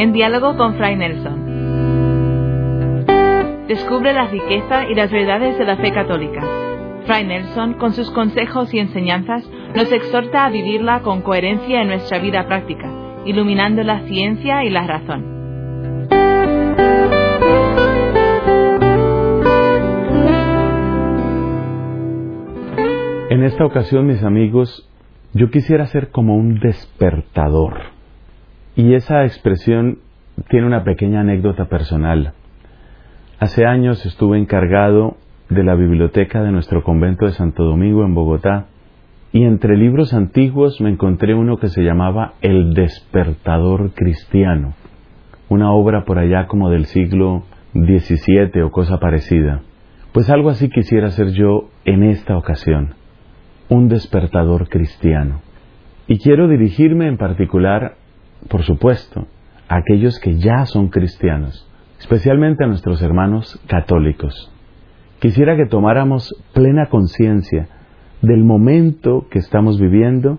en diálogo con Fray Nelson. Descubre la riqueza y las verdades de la fe católica. Fray Nelson, con sus consejos y enseñanzas, nos exhorta a vivirla con coherencia en nuestra vida práctica, iluminando la ciencia y la razón. En esta ocasión, mis amigos, yo quisiera ser como un despertador. Y esa expresión tiene una pequeña anécdota personal. Hace años estuve encargado de la biblioteca de nuestro convento de Santo Domingo en Bogotá y entre libros antiguos me encontré uno que se llamaba El despertador cristiano, una obra por allá como del siglo XVII o cosa parecida. Pues algo así quisiera ser yo en esta ocasión un despertador cristiano. Y quiero dirigirme en particular, por supuesto, a aquellos que ya son cristianos, especialmente a nuestros hermanos católicos. Quisiera que tomáramos plena conciencia del momento que estamos viviendo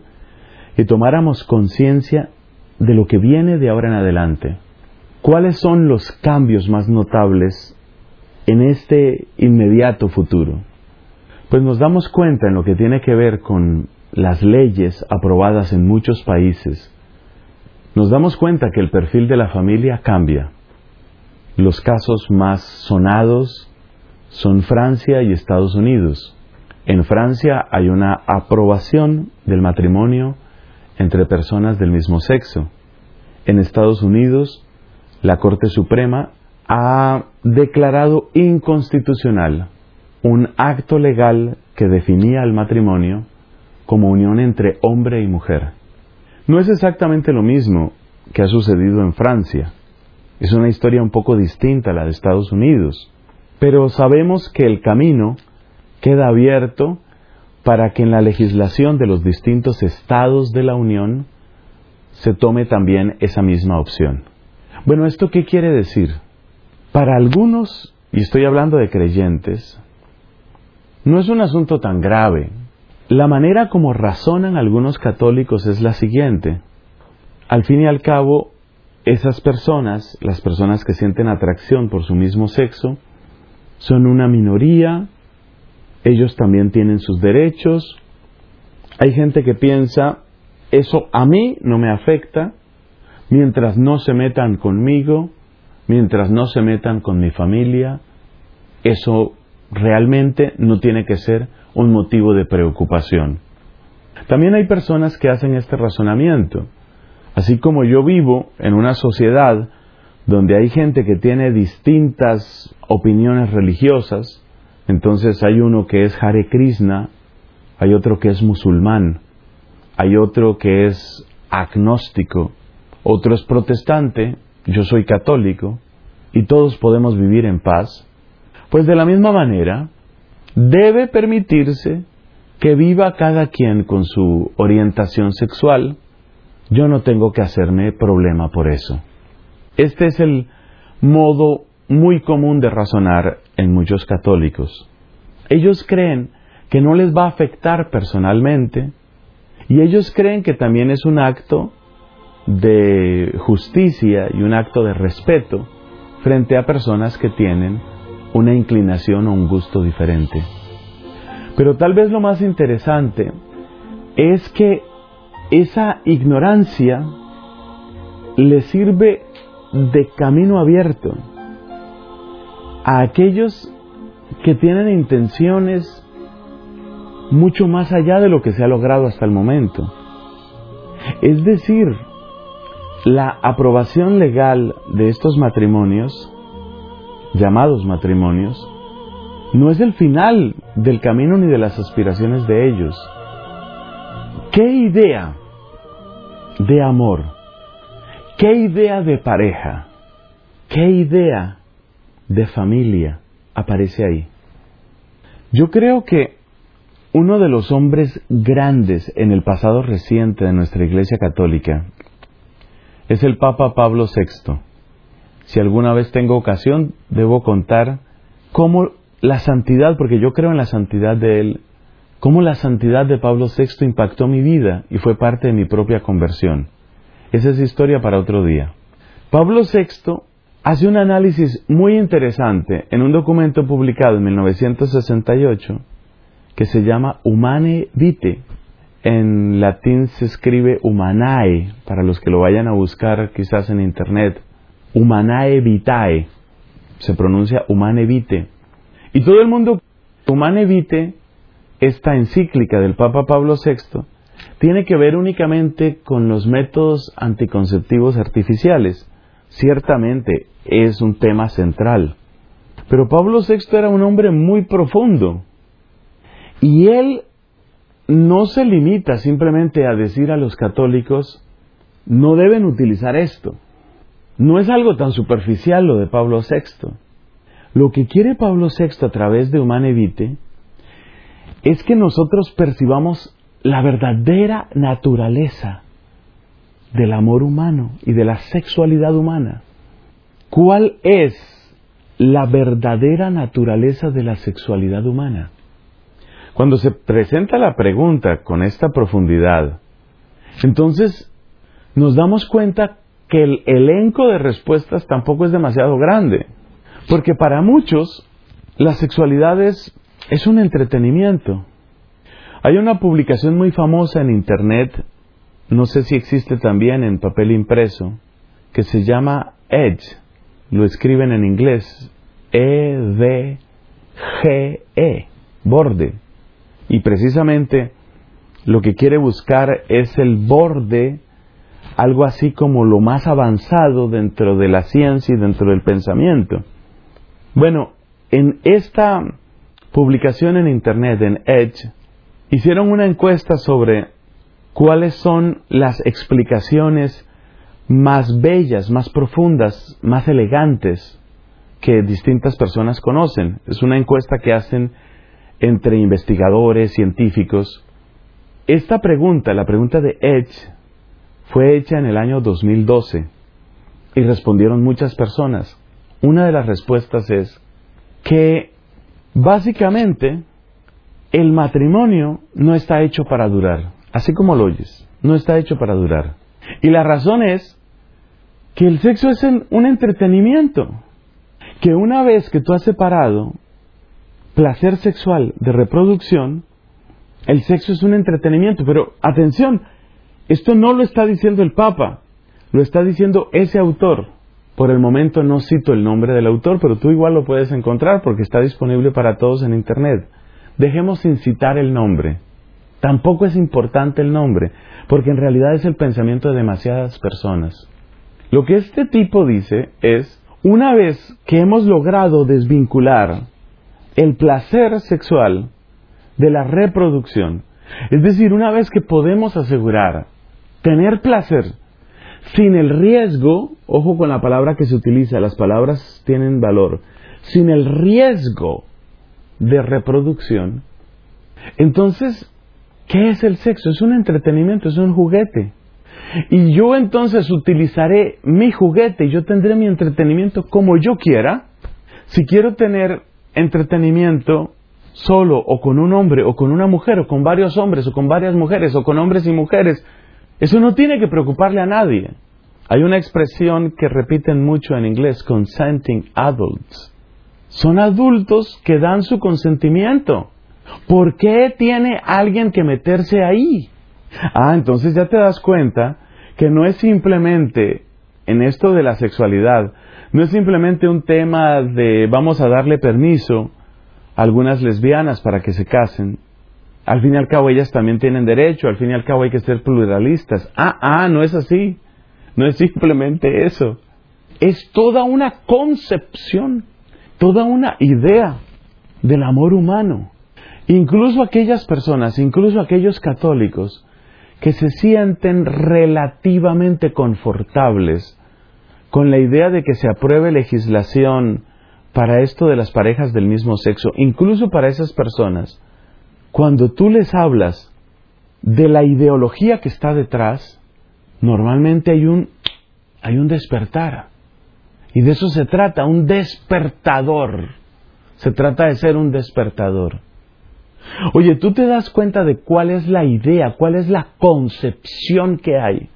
y tomáramos conciencia de lo que viene de ahora en adelante. ¿Cuáles son los cambios más notables en este inmediato futuro? pues nos damos cuenta en lo que tiene que ver con las leyes aprobadas en muchos países, nos damos cuenta que el perfil de la familia cambia. Los casos más sonados son Francia y Estados Unidos. En Francia hay una aprobación del matrimonio entre personas del mismo sexo. En Estados Unidos, la Corte Suprema ha declarado inconstitucional un acto legal que definía el matrimonio como unión entre hombre y mujer. No es exactamente lo mismo que ha sucedido en Francia. Es una historia un poco distinta a la de Estados Unidos. Pero sabemos que el camino queda abierto para que en la legislación de los distintos estados de la Unión se tome también esa misma opción. Bueno, ¿esto qué quiere decir? Para algunos, y estoy hablando de creyentes, no es un asunto tan grave. La manera como razonan algunos católicos es la siguiente. Al fin y al cabo, esas personas, las personas que sienten atracción por su mismo sexo, son una minoría, ellos también tienen sus derechos. Hay gente que piensa, eso a mí no me afecta, mientras no se metan conmigo, mientras no se metan con mi familia, eso realmente no tiene que ser un motivo de preocupación. También hay personas que hacen este razonamiento. Así como yo vivo en una sociedad donde hay gente que tiene distintas opiniones religiosas, entonces hay uno que es Hare Krishna, hay otro que es musulmán, hay otro que es agnóstico, otro es protestante, yo soy católico, y todos podemos vivir en paz, pues de la misma manera, debe permitirse que viva cada quien con su orientación sexual. Yo no tengo que hacerme problema por eso. Este es el modo muy común de razonar en muchos católicos. Ellos creen que no les va a afectar personalmente y ellos creen que también es un acto de justicia y un acto de respeto frente a personas que tienen una inclinación o un gusto diferente. Pero tal vez lo más interesante es que esa ignorancia le sirve de camino abierto a aquellos que tienen intenciones mucho más allá de lo que se ha logrado hasta el momento. Es decir, la aprobación legal de estos matrimonios llamados matrimonios, no es el final del camino ni de las aspiraciones de ellos. ¿Qué idea de amor? ¿Qué idea de pareja? ¿Qué idea de familia aparece ahí? Yo creo que uno de los hombres grandes en el pasado reciente de nuestra Iglesia Católica es el Papa Pablo VI si alguna vez tengo ocasión, debo contar cómo la santidad, porque yo creo en la santidad de él, cómo la santidad de Pablo VI impactó mi vida y fue parte de mi propia conversión. Esa es historia para otro día. Pablo VI hace un análisis muy interesante en un documento publicado en 1968 que se llama Humane Vitae. En latín se escribe Humanae, para los que lo vayan a buscar quizás en internet. Humanae Vitae. Se pronuncia Humane Vitae. Y todo el mundo, Humane Vitae, esta encíclica del Papa Pablo VI, tiene que ver únicamente con los métodos anticonceptivos artificiales. Ciertamente es un tema central. Pero Pablo VI era un hombre muy profundo. Y él no se limita simplemente a decir a los católicos, no deben utilizar esto. No es algo tan superficial lo de Pablo VI. Lo que quiere Pablo VI a través de Humane Vitae es que nosotros percibamos la verdadera naturaleza del amor humano y de la sexualidad humana. ¿Cuál es la verdadera naturaleza de la sexualidad humana? Cuando se presenta la pregunta con esta profundidad, entonces nos damos cuenta que el elenco de respuestas tampoco es demasiado grande, porque para muchos la sexualidad es, es un entretenimiento, hay una publicación muy famosa en Internet, no sé si existe también en papel impreso, que se llama Edge. Lo escriben en inglés. E-D-G-E. -E, borde. Y precisamente lo que quiere buscar es el borde, algo así como lo más avanzado dentro de la ciencia y dentro del pensamiento. Bueno, en esta publicación en Internet, en Edge, hicieron una encuesta sobre cuáles son las explicaciones más bellas, más profundas, más elegantes que distintas personas conocen. Es una encuesta que hacen entre investigadores, científicos. Esta pregunta, la pregunta de Edge, fue hecha en el año 2012 y respondieron muchas personas. Una de las respuestas es que básicamente el matrimonio no está hecho para durar, así como lo oyes, no está hecho para durar. Y la razón es que el sexo es un entretenimiento, que una vez que tú has separado placer sexual de reproducción, el sexo es un entretenimiento, pero atención, esto no lo está diciendo el Papa, lo está diciendo ese autor. Por el momento no cito el nombre del autor, pero tú igual lo puedes encontrar porque está disponible para todos en Internet. Dejemos sin citar el nombre. Tampoco es importante el nombre, porque en realidad es el pensamiento de demasiadas personas. Lo que este tipo dice es, una vez que hemos logrado desvincular el placer sexual de la reproducción, es decir, una vez que podemos asegurar tener placer sin el riesgo, ojo con la palabra que se utiliza, las palabras tienen valor, sin el riesgo de reproducción, entonces, ¿qué es el sexo? Es un entretenimiento, es un juguete. Y yo entonces utilizaré mi juguete, y yo tendré mi entretenimiento como yo quiera. Si quiero tener entretenimiento solo o con un hombre o con una mujer o con varios hombres o con varias mujeres o con hombres y mujeres, eso no tiene que preocuparle a nadie. Hay una expresión que repiten mucho en inglés, consenting adults. Son adultos que dan su consentimiento. ¿Por qué tiene alguien que meterse ahí? Ah, entonces ya te das cuenta que no es simplemente en esto de la sexualidad, no es simplemente un tema de vamos a darle permiso a algunas lesbianas para que se casen. Al fin y al cabo ellas también tienen derecho, al fin y al cabo hay que ser pluralistas. Ah, ah, no es así. No es simplemente eso. Es toda una concepción toda una idea del amor humano. Incluso aquellas personas, incluso aquellos católicos que se sienten relativamente confortables con la idea de que se apruebe legislación para esto de las parejas del mismo sexo, incluso para esas personas, cuando tú les hablas de la ideología que está detrás, normalmente hay un, hay un despertar. Y de eso se trata, un despertador. Se trata de ser un despertador. Oye, tú te das cuenta de cuál es la idea, cuál es la concepción que hay.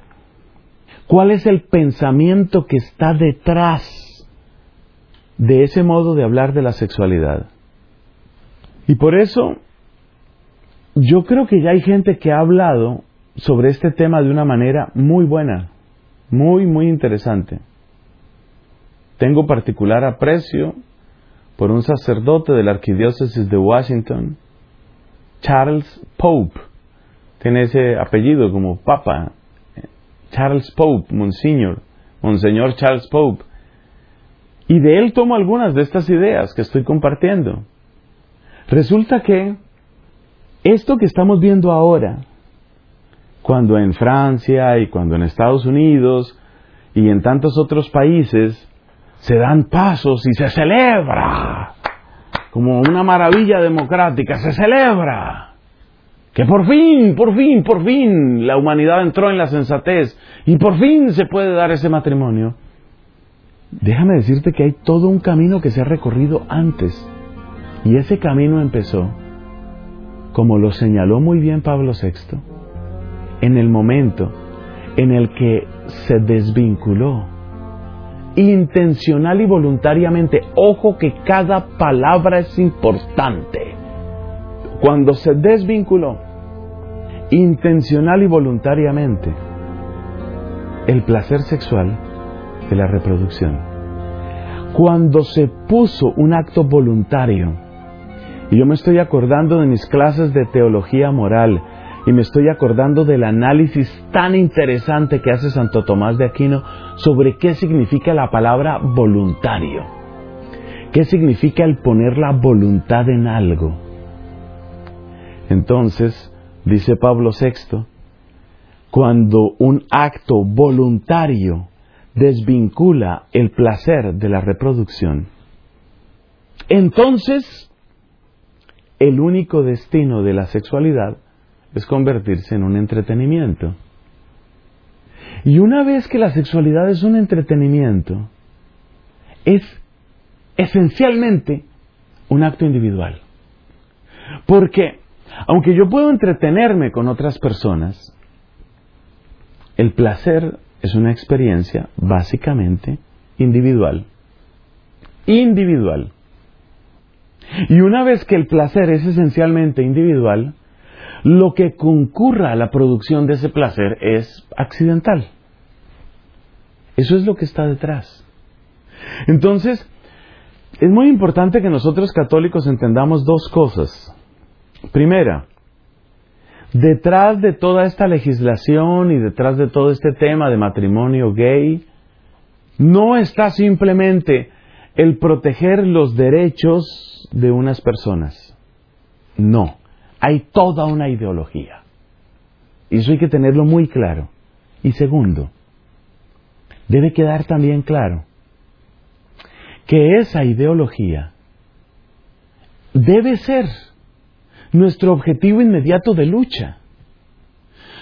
¿Cuál es el pensamiento que está detrás de ese modo de hablar de la sexualidad? Y por eso yo creo que ya hay gente que ha hablado sobre este tema de una manera muy buena, muy, muy interesante. Tengo particular aprecio por un sacerdote de la arquidiócesis de Washington, Charles Pope. Tiene ese apellido como papa. Charles Pope, Monseñor, Monseñor Charles Pope. Y de él tomo algunas de estas ideas que estoy compartiendo. Resulta que esto que estamos viendo ahora, cuando en Francia y cuando en Estados Unidos y en tantos otros países se dan pasos y se celebra como una maravilla democrática, se celebra que por fin, por fin, por fin la humanidad entró en la sensatez y por fin se puede dar ese matrimonio. Déjame decirte que hay todo un camino que se ha recorrido antes y ese camino empezó, como lo señaló muy bien Pablo VI, en el momento en el que se desvinculó intencional y voluntariamente. Ojo que cada palabra es importante. Cuando se desvinculó intencional y voluntariamente el placer sexual de la reproducción. Cuando se puso un acto voluntario, y yo me estoy acordando de mis clases de teología moral, y me estoy acordando del análisis tan interesante que hace Santo Tomás de Aquino sobre qué significa la palabra voluntario. ¿Qué significa el poner la voluntad en algo? Entonces, dice Pablo VI, cuando un acto voluntario desvincula el placer de la reproducción, entonces el único destino de la sexualidad es convertirse en un entretenimiento. Y una vez que la sexualidad es un entretenimiento, es esencialmente un acto individual. Porque, aunque yo puedo entretenerme con otras personas, el placer es una experiencia básicamente individual. Individual. Y una vez que el placer es esencialmente individual, lo que concurra a la producción de ese placer es accidental. Eso es lo que está detrás. Entonces, es muy importante que nosotros católicos entendamos dos cosas. Primera, detrás de toda esta legislación y detrás de todo este tema de matrimonio gay, no está simplemente el proteger los derechos de unas personas. No hay toda una ideología. Y eso hay que tenerlo muy claro. Y segundo, debe quedar también claro que esa ideología debe ser nuestro objetivo inmediato de lucha.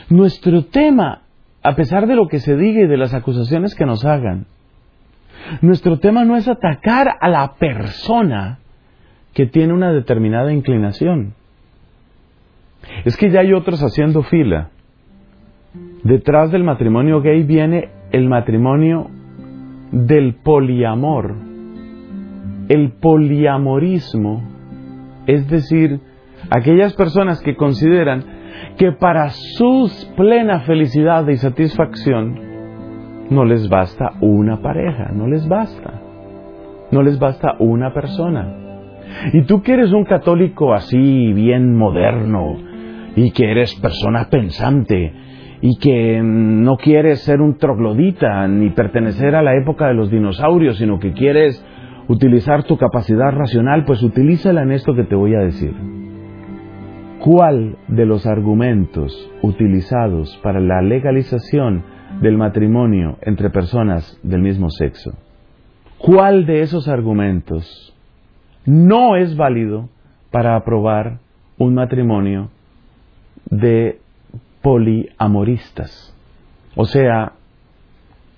Nuestro tema, a pesar de lo que se diga y de las acusaciones que nos hagan, nuestro tema no es atacar a la persona que tiene una determinada inclinación. Es que ya hay otros haciendo fila. Detrás del matrimonio gay viene el matrimonio del poliamor. El poliamorismo, es decir, aquellas personas que consideran que para su plena felicidad y satisfacción no les basta una pareja, no les basta. No les basta una persona. Y tú que eres un católico así, bien moderno, y que eres persona pensante y que no quieres ser un troglodita ni pertenecer a la época de los dinosaurios, sino que quieres utilizar tu capacidad racional, pues utilízala en esto que te voy a decir. ¿Cuál de los argumentos utilizados para la legalización del matrimonio entre personas del mismo sexo, cuál de esos argumentos no es válido para aprobar un matrimonio de poliamoristas. O sea,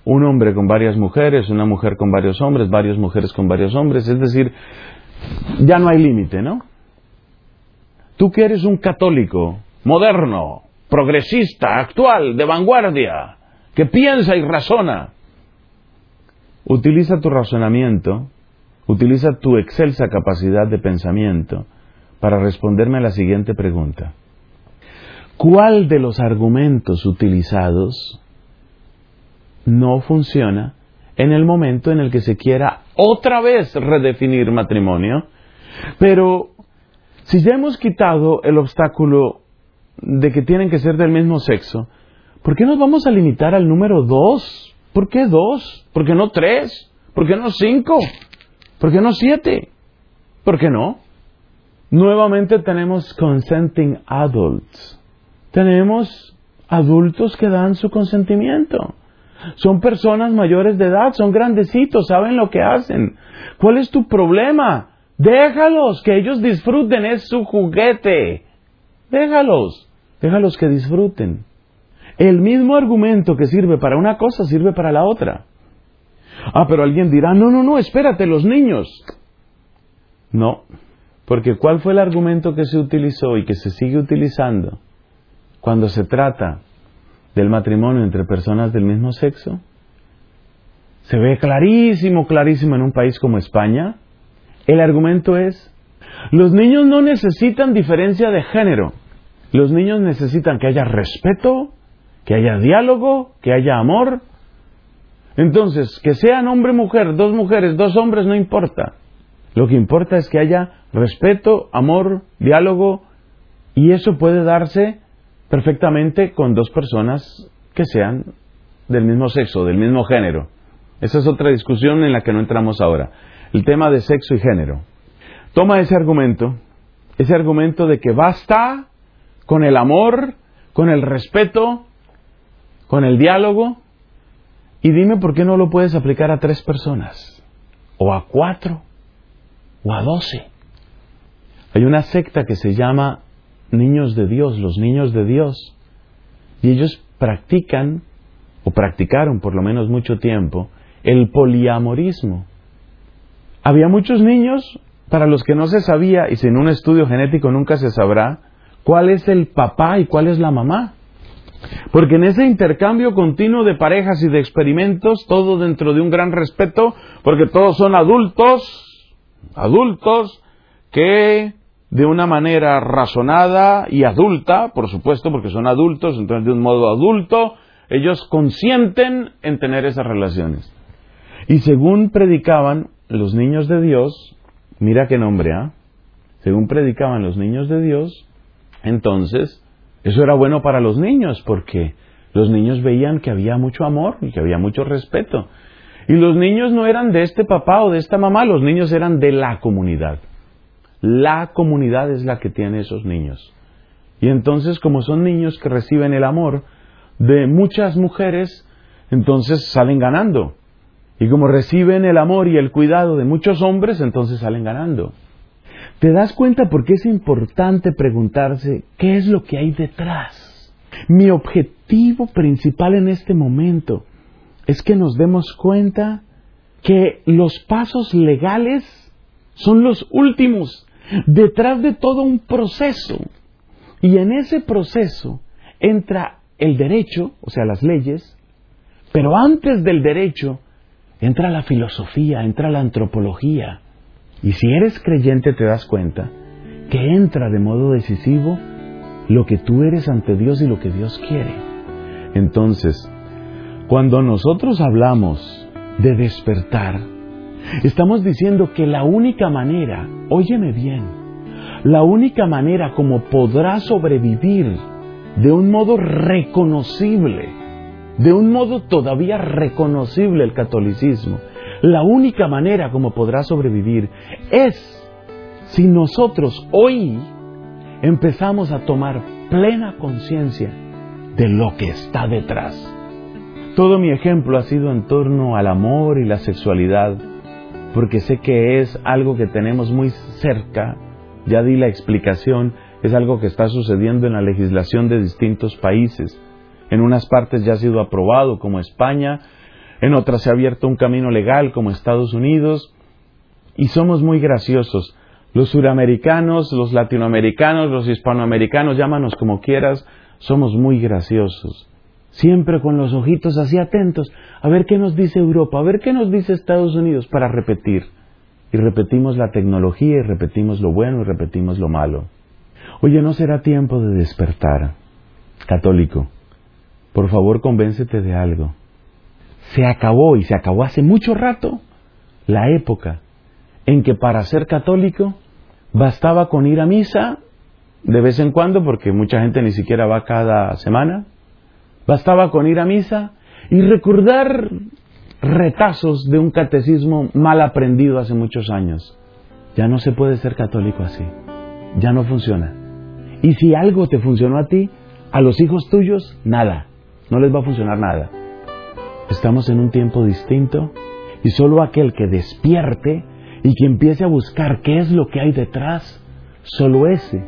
un hombre con varias mujeres, una mujer con varios hombres, varias mujeres con varios hombres, es decir, ya no hay límite, ¿no? Tú que eres un católico, moderno, progresista, actual, de vanguardia, que piensa y razona. Utiliza tu razonamiento, utiliza tu excelsa capacidad de pensamiento para responderme a la siguiente pregunta. ¿Cuál de los argumentos utilizados no funciona en el momento en el que se quiera otra vez redefinir matrimonio? Pero si ya hemos quitado el obstáculo de que tienen que ser del mismo sexo, ¿por qué nos vamos a limitar al número dos? ¿Por qué dos? ¿Por qué no tres? ¿Por qué no cinco? ¿Por qué no siete? ¿Por qué no? Nuevamente tenemos consenting adults. Tenemos adultos que dan su consentimiento. Son personas mayores de edad, son grandecitos, saben lo que hacen. ¿Cuál es tu problema? Déjalos, que ellos disfruten, es su juguete. Déjalos, déjalos que disfruten. El mismo argumento que sirve para una cosa sirve para la otra. Ah, pero alguien dirá, no, no, no, espérate, los niños. No, porque ¿cuál fue el argumento que se utilizó y que se sigue utilizando cuando se trata del matrimonio entre personas del mismo sexo? Se ve clarísimo, clarísimo en un país como España. El argumento es, los niños no necesitan diferencia de género. Los niños necesitan que haya respeto, que haya diálogo, que haya amor. Entonces, que sean hombre-mujer, dos mujeres, dos hombres, no importa. Lo que importa es que haya respeto, amor, diálogo, y eso puede darse perfectamente con dos personas que sean del mismo sexo, del mismo género. Esa es otra discusión en la que no entramos ahora. El tema de sexo y género. Toma ese argumento, ese argumento de que basta con el amor, con el respeto, con el diálogo, y dime por qué no lo puedes aplicar a tres personas, o a cuatro, o a doce. Hay una secta que se llama Niños de Dios, los niños de Dios, y ellos practican, o practicaron por lo menos mucho tiempo, el poliamorismo. Había muchos niños para los que no se sabía, y sin un estudio genético nunca se sabrá, cuál es el papá y cuál es la mamá. Porque en ese intercambio continuo de parejas y de experimentos, todo dentro de un gran respeto, porque todos son adultos, adultos que de una manera razonada y adulta, por supuesto, porque son adultos, entonces de un modo adulto, ellos consienten en tener esas relaciones. Y según predicaban los niños de Dios, mira qué nombre, ¿ah? Según predicaban los niños de Dios, entonces eso era bueno para los niños, porque los niños veían que había mucho amor y que había mucho respeto. Y los niños no eran de este papá o de esta mamá, los niños eran de la comunidad. La comunidad es la que tiene esos niños. Y entonces, como son niños que reciben el amor de muchas mujeres, entonces salen ganando. Y como reciben el amor y el cuidado de muchos hombres, entonces salen ganando. ¿Te das cuenta por qué es importante preguntarse qué es lo que hay detrás? Mi objetivo principal en este momento es que nos demos cuenta que los pasos legales son los últimos, detrás de todo un proceso. Y en ese proceso entra el derecho, o sea, las leyes, pero antes del derecho entra la filosofía, entra la antropología. Y si eres creyente te das cuenta que entra de modo decisivo lo que tú eres ante Dios y lo que Dios quiere. Entonces, cuando nosotros hablamos de despertar, estamos diciendo que la única manera, óyeme bien, la única manera como podrá sobrevivir de un modo reconocible, de un modo todavía reconocible el catolicismo, la única manera como podrá sobrevivir es si nosotros hoy empezamos a tomar plena conciencia de lo que está detrás todo mi ejemplo ha sido en torno al amor y la sexualidad, porque sé que es algo que tenemos muy cerca, ya di la explicación, es algo que está sucediendo en la legislación de distintos países. En unas partes ya ha sido aprobado, como España, en otras se ha abierto un camino legal, como Estados Unidos, y somos muy graciosos. Los suramericanos, los latinoamericanos, los hispanoamericanos, llámanos como quieras, somos muy graciosos siempre con los ojitos así atentos, a ver qué nos dice Europa, a ver qué nos dice Estados Unidos para repetir. Y repetimos la tecnología y repetimos lo bueno y repetimos lo malo. Oye, ¿no será tiempo de despertar? Católico, por favor convéncete de algo. Se acabó y se acabó hace mucho rato la época en que para ser católico bastaba con ir a misa de vez en cuando, porque mucha gente ni siquiera va cada semana, bastaba con ir a misa y recordar retazos de un catecismo mal aprendido hace muchos años. Ya no se puede ser católico así, ya no funciona. Y si algo te funcionó a ti, a los hijos tuyos, nada, no les va a funcionar nada. Estamos en un tiempo distinto y solo aquel que despierte y que empiece a buscar qué es lo que hay detrás, solo ese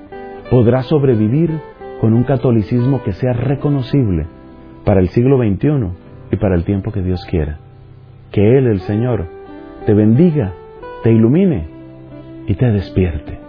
podrá sobrevivir con un catolicismo que sea reconocible para el siglo XXI y para el tiempo que Dios quiera. Que Él, el Señor, te bendiga, te ilumine y te despierte.